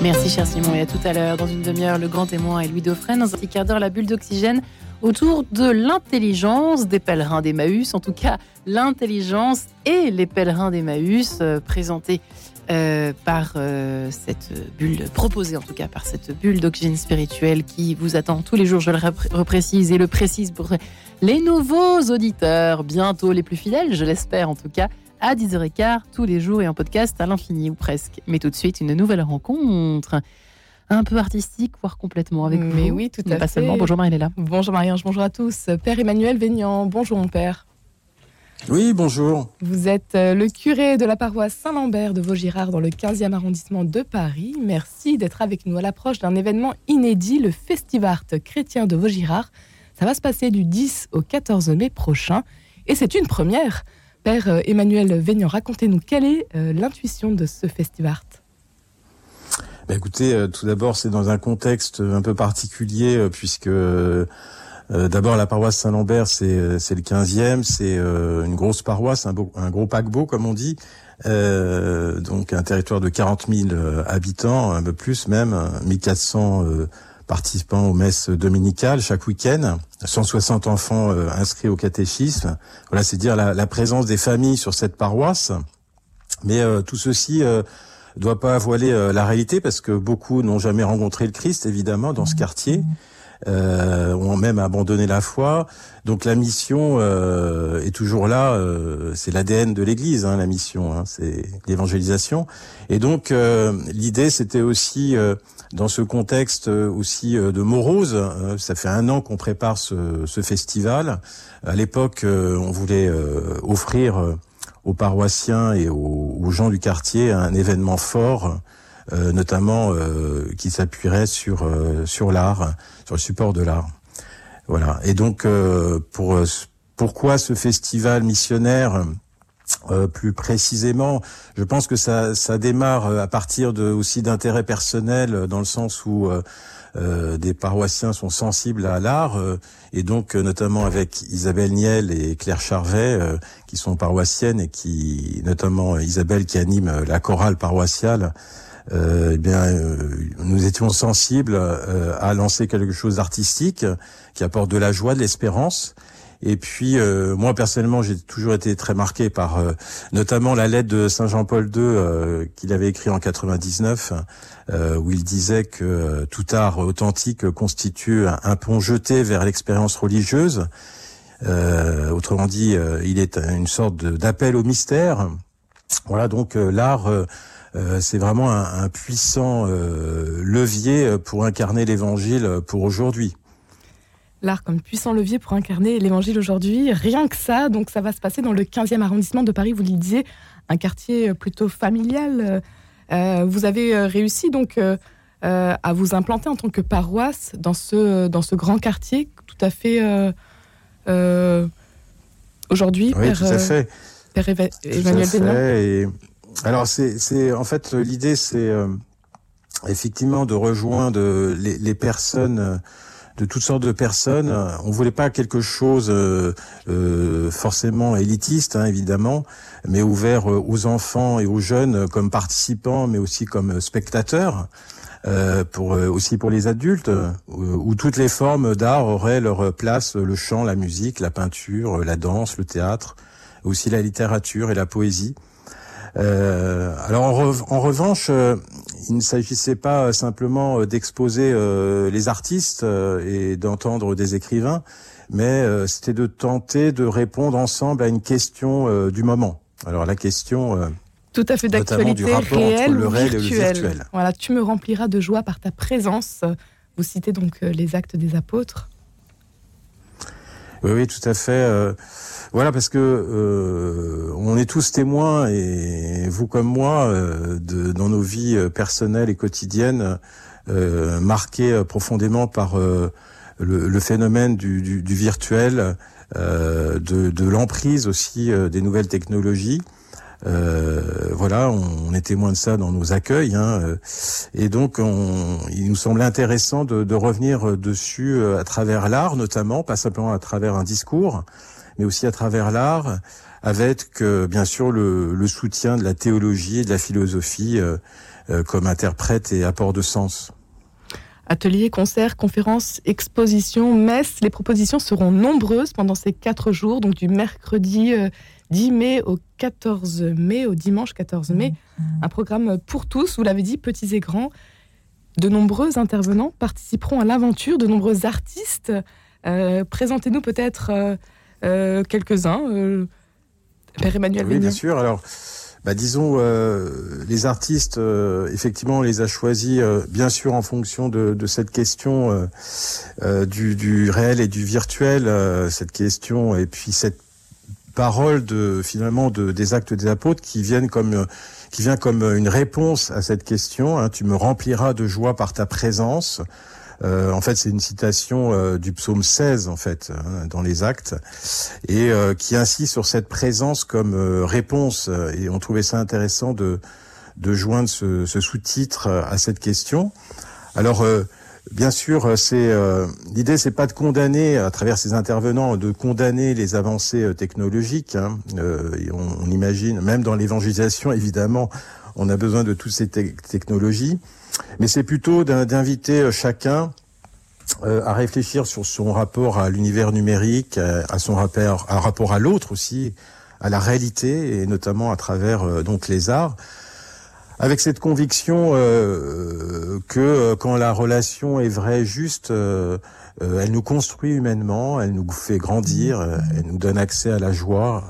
Merci cher Simon et à tout à l'heure. Dans une demi-heure, le grand témoin et Louis Dauphren. Dans un petit quart d'heure, la bulle d'oxygène autour de l'intelligence des pèlerins d'Emmaüs. En tout cas, l'intelligence et les pèlerins d'Emmaüs euh, présentés euh, par euh, cette bulle, proposée en tout cas par cette bulle d'oxygène spirituel qui vous attend tous les jours, je le reprécise et le précise pour les nouveaux auditeurs, bientôt les plus fidèles, je l'espère en tout cas à 10h15 tous les jours et en podcast à l'infini ou presque. Mais tout de suite, une nouvelle rencontre un peu artistique, voire complètement avec vous. Mais oui, tout à pas fait. seulement. Bonjour Marie-Léla. Bonjour Marie-Ange, bonjour à tous. Père Emmanuel Vénian, bonjour mon père. Oui, bonjour. Vous êtes euh, le curé de la paroisse Saint-Lambert de Vaugirard dans le 15e arrondissement de Paris. Merci d'être avec nous à l'approche d'un événement inédit, le Festivart chrétien de Vaugirard. Ça va se passer du 10 au 14 mai prochain et c'est une première. Père euh, Emmanuel Vénian, racontez-nous quelle est euh, l'intuition de ce Festivart bah écoutez, euh, tout d'abord, c'est dans un contexte un peu particulier, euh, puisque euh, d'abord la paroisse Saint-Lambert, c'est c'est le 15e, c'est une grosse paroisse, un, beau, un, gros paquebot, comme on dit, donc un territoire de 40 000 habitants, un peu plus même, 1400 participants aux messes dominicales chaque week-end, 160 enfants inscrits au catéchisme. Voilà, c'est dire la, la, présence des familles sur cette paroisse. Mais tout ceci doit pas voiler euh, la réalité parce que beaucoup n'ont jamais rencontré le Christ, évidemment, dans ce quartier. Euh, ont même abandonné la foi. Donc la mission euh, est toujours là. Euh, c'est l'ADN de l'Église, hein, la mission, hein, c'est l'évangélisation. Et donc euh, l'idée, c'était aussi dans ce contexte aussi de morose. ça fait un an qu'on prépare ce, ce, festival. À l'époque, on voulait offrir aux paroissiens et aux, gens du quartier un événement fort, euh, notamment euh, qui s'appuierait sur euh, sur l'art, sur le support de l'art. Voilà. Et donc pour pourquoi ce festival missionnaire plus précisément, je pense que ça, ça démarre à partir de aussi d'intérêts personnels, dans le sens où euh, des paroissiens sont sensibles à l'art euh, et donc euh, notamment avec Isabelle Niel et Claire Charvet qui sont paroissiennes et qui notamment Isabelle qui anime la chorale paroissiale eh bien, nous étions sensibles à lancer quelque chose d'artistique qui apporte de la joie, de l'espérance, et puis euh, moi personnellement, j'ai toujours été très marqué par euh, notamment la lettre de Saint Jean-Paul II euh, qu'il avait écrit en 99, où il disait que tout art authentique constitue un, pont jeté vers l'expérience religieuse. autrement dit, il est une sorte d'appel au mystère. Voilà, donc l'art. c'est vraiment un, un puissant levier pour incarner l'évangile pour aujourd'hui l'art comme puissant levier pour incarner l'évangile aujourd'hui. Rien que ça, donc ça va se passer dans le 15e arrondissement de Paris, vous le disiez, un quartier plutôt familial. Euh, vous avez euh, réussi donc euh, à vous implanter en tant que paroisse dans ce, dans ce grand quartier tout à fait aujourd'hui. Oui, tout à fait. Père Emmanuel Alors c'est en fait l'idée c'est effectivement de rejoindre les, les personnes de toutes sortes de personnes. On voulait pas quelque chose euh, euh, forcément élitiste, hein, évidemment, mais ouvert euh, aux enfants et aux jeunes comme participants, mais aussi comme spectateurs. Euh, pour aussi pour les adultes où, toutes les formes d'art auraient leur place le chant la musique la peinture la danse le théâtre aussi la littérature et la poésie euh, alors en, en revanche, euh, il ne s'agissait pas simplement euh, d'exposer les artistes et d'entendre des écrivains, mais c'était de tenter de répondre ensemble à une question du moment. Alors la question tout à fait d'actualité réelle ou virtuelle. Voilà, tu me rempliras de joie par ta présence. Vous citez donc les actes des apôtres. Oui, tout à fait. Voilà, parce que euh, on est tous témoins, et vous comme moi, euh, de, dans nos vies euh, personnelles et quotidiennes, euh, marquées profondément par le, phénomène du, virtuel, de l'emprise aussi des nouvelles technologies. Euh, voilà, on, on, est témoin de ça dans nos accueils, hein, et donc on, il nous semblait intéressant de, revenir dessus à travers l'art, notamment, pas simplement à travers un discours, mais aussi à travers l'art, avec bien sûr le, soutien de la théologie et de la philosophie, euh, comme interprète et apport de sens. Ateliers, concerts, conférences, expositions, messes, les propositions seront nombreuses pendant ces quatre jours, donc du mercredi 10 mai au 14 mai, au dimanche 14 mai. Mmh. Un programme pour tous, vous l'avez dit, petits et grands. De nombreux intervenants participeront à l'aventure, de nombreux artistes. Euh, présentez-nous peut-être euh, euh, quelques-uns. Père Emmanuel Oui, bien sûr. Alors, bah, disons, les artistes, effectivement, on les a choisis, bien sûr, en fonction de, cette question du, du, réel et du virtuel, cette question, et puis cette parole de finalement de, des actes des apôtres qui viennent comme qui vient comme une réponse à cette question. Hein, tu me rempliras de joie par ta présence. Euh, en fait, c'est une citation euh, du psaume 16, en fait, hein, dans les actes, et euh, qui insiste sur cette présence comme réponse. Et on trouvait ça intéressant de, de joindre ce, ce sous-titre à cette question. Alors, Bien sûr, euh, c'est euh, l'idée, c'est pas de condamner à travers ces intervenants, de condamner les avancées euh, technologiques. Hein. Euh, on, on, imagine, même dans l'évangélisation, évidemment, on a besoin de toutes ces technologies, mais c'est plutôt d'inviter chacun à réfléchir sur son rapport à l'univers numérique, à son rapport, à l'autre aussi, à la réalité et notamment à travers donc les arts. Avec cette conviction euh, que euh, quand la relation est vraie, juste, euh, euh, elle nous construit humainement, elle nous fait grandir, elle nous donne accès à la joie,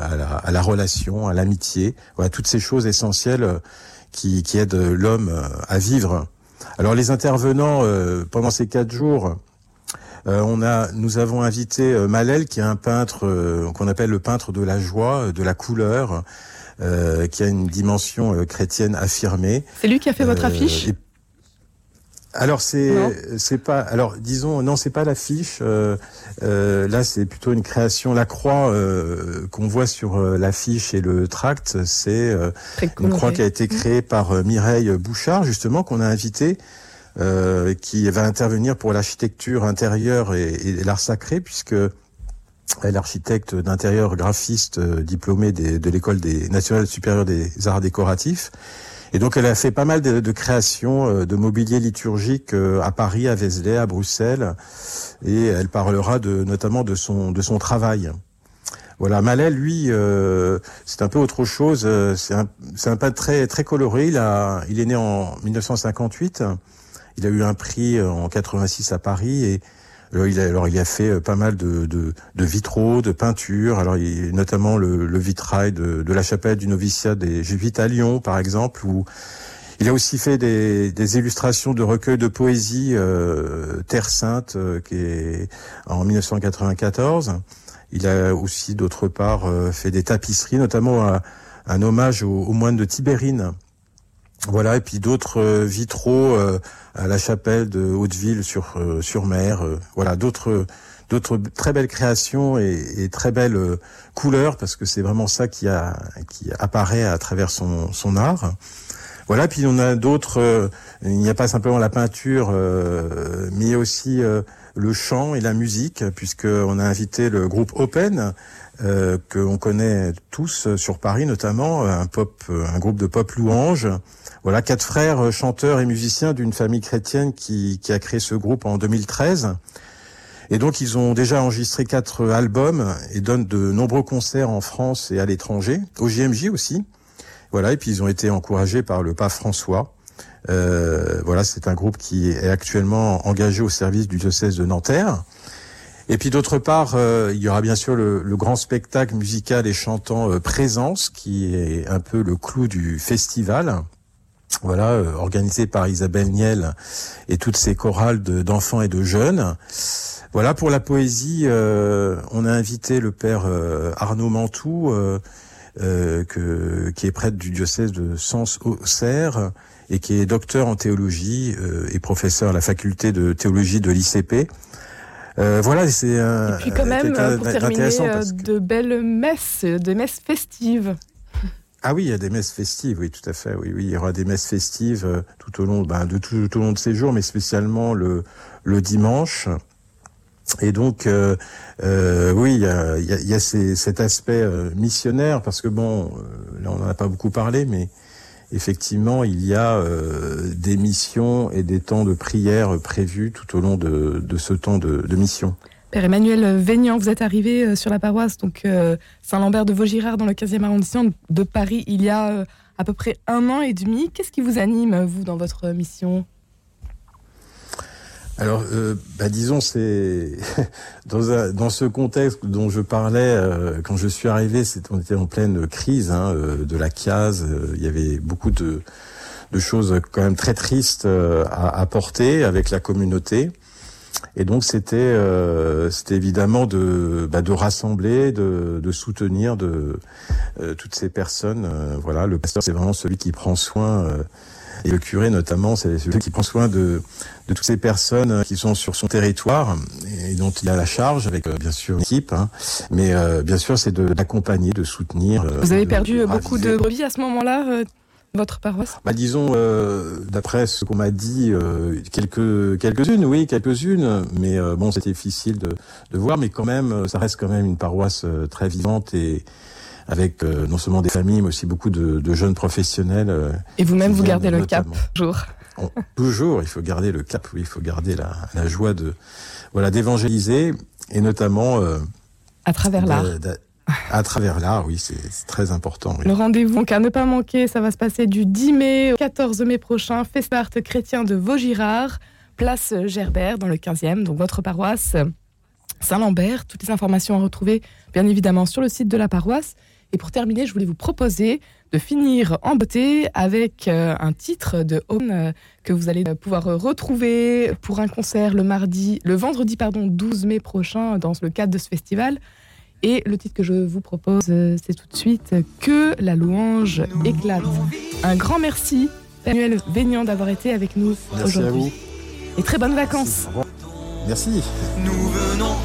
à la, à, la, relation, à l'amitié, voilà toutes ces choses essentielles qui, qui aident l'homme à vivre. Alors les intervenants pendant ces quatre jours. on a, nous avons invité Malel, qui est un peintre qu'on appelle le peintre de la joie, de la couleur, euh, qui a une dimension euh, chrétienne affirmée. C'est lui qui a fait votre euh, affiche? Alors c'est c'est pas alors disons non c'est pas l'affiche euh, euh, là c'est plutôt une création la croix euh, qu'on voit sur l'affiche et le tract c'est une croix qui a été créée par Mireille Bouchard justement qu'on a invité qui va intervenir pour l'architecture intérieure et, et l'art sacré puisque elle est architecte d'intérieur graphiste euh, diplômée de l'école des nationale supérieure des arts décoratifs. Et donc elle a fait pas mal de, créations euh, de mobilier liturgique euh, à Paris, à Vézelay, à Bruxelles, et elle parlera de, notamment de son de son travail. Voilà, Mallet, lui, c'est un peu autre chose. C'est un, c'est un peintre très très coloré. Il a, il est né en 1958. Il a eu un prix en 86 à Paris et alors il, a, alors il fait euh, pas mal de, vitraux, de peintures, alors il, notamment le, vitrail de, la chapelle du noviciat des Jésuites à Lyon, par exemple, où il a aussi fait des, illustrations de recueils de poésie euh, Terre Sainte, euh, qui est en 1994. Il a aussi d'autre part euh, fait des tapisseries, notamment un, hommage aux, aux moines de Tibérine. Voilà, et puis d'autres vitraux à la chapelle de Hauteville sur euh, sur mer. Euh, voilà, d'autres d'autres très belles créations et, et très belles euh, couleurs parce que c'est vraiment ça qui a qui apparaît à travers son son art. Voilà, puis on a d'autres. il n'y a pas simplement la peinture, mais aussi le chant et la musique, puisque on a invité le groupe Open, euh, qu'on connaît tous sur Paris notamment, un pop, un groupe de pop louange, voilà, quatre frères euh, chanteurs et musiciens d'une famille chrétienne qui, qui a créé ce groupe en 2013. Et donc ils ont déjà enregistré quatre albums et donnent de nombreux concerts en France et à l'étranger, au JMJ aussi. Voilà, et puis ils ont été encouragés par le pape François. Euh, voilà, c'est un groupe qui est actuellement engagé au service du diocèse de Nanterre. Et puis d'autre part, euh, il y aura bien sûr le, le, grand spectacle musical et chantant euh, Présence, qui est un peu le clou du festival voilà, euh, organisé par Isabelle Niel et toutes ces chorales d'enfants et de jeunes. Voilà, pour la poésie, euh, on a invité le père euh, Arnaud Mantoux, que, qui est prêtre du diocèse de Sens-Auxerre et qui est docteur en théologie et professeur à la faculté de théologie de l'ICP. Voilà, c'est un. Et puis quand même, pour terminer, de belles messes, des messes festives. Ah oui, il y a des messes festives, oui, tout à fait. Oui, oui, il y aura des messes festives euh, tout au long, ben, de tout, au long de ces jours, mais spécialement le, le dimanche. Et donc, euh, euh, oui, il y a, y a cet aspect missionnaire, parce que bon, là on n'en a pas beaucoup parlé, mais effectivement, il y a des missions et des temps de prière prévus tout au long de, ce temps de, mission. Père Emmanuel Vénian, vous êtes arrivé sur la paroisse donc Saint-Lambert de Vaugirard dans le 15e arrondissement de Paris il y a à peu près un an et demi. Qu'est-ce qui vous anime, vous, dans votre mission? Alors, euh, bah, disons, c'est dans, dans ce contexte dont je parlais euh, quand je suis arrivé, on était en pleine crise hein, euh, de la case. il y avait beaucoup de, de choses quand même très tristes à apporter avec la communauté. Et donc c'était c'était évidemment de bah, de rassembler, de, de soutenir de toutes ces personnes. voilà, le pasteur c'est vraiment celui qui prend soin et le curé, notamment, c'est celui qui prend soin de, de toutes ces personnes qui sont sur son territoire et dont il a la charge, avec euh, bien sûr une équipe. Hein. Mais euh, bien sûr, c'est d'accompagner, de, soutenir. Euh, Vous avez perdu beaucoup de brebis à ce moment-là votre paroisse? Bah, Disons, d'après ce qu'on m'a dit, quelques, quelques-unes, oui, quelques-unes, mais bon, c'est difficile de, de voir, mais quand même, ça reste quand même une paroisse très vivante et, avec euh, non seulement des familles, mais aussi beaucoup de, de jeunes professionnels. Euh, Et vous-même, vous gardez le cap toujours Toujours, il faut garder le cap, oui, il faut garder la, la joie de voilà d'évangéliser et notamment euh, à travers l'art. À travers l'art, oui, c'est très important. Le rendez-vous, donc à ne pas manquer, ça va se passer du 10 mai au 14 mai prochain, Festart chrétien de Vaugirard, place Gerbert dans le 15e, donc votre paroisse Saint-Lambert. Toutes les informations à retrouver, bien évidemment, sur le site de la paroisse. Et pour terminer, je voulais vous proposer de finir en beauté avec euh, un titre de Home euh, que vous allez pouvoir retrouver pour un concert le mardi, le vendredi pardon, 12 mai prochain dans le cadre de ce festival. Et le titre que je vous propose, euh, c'est tout de suite Que la louange éclate. Un grand merci, Daniel Vénian, d'avoir été avec nous aujourd'hui. Et très bonnes vacances. Merci. Nous venons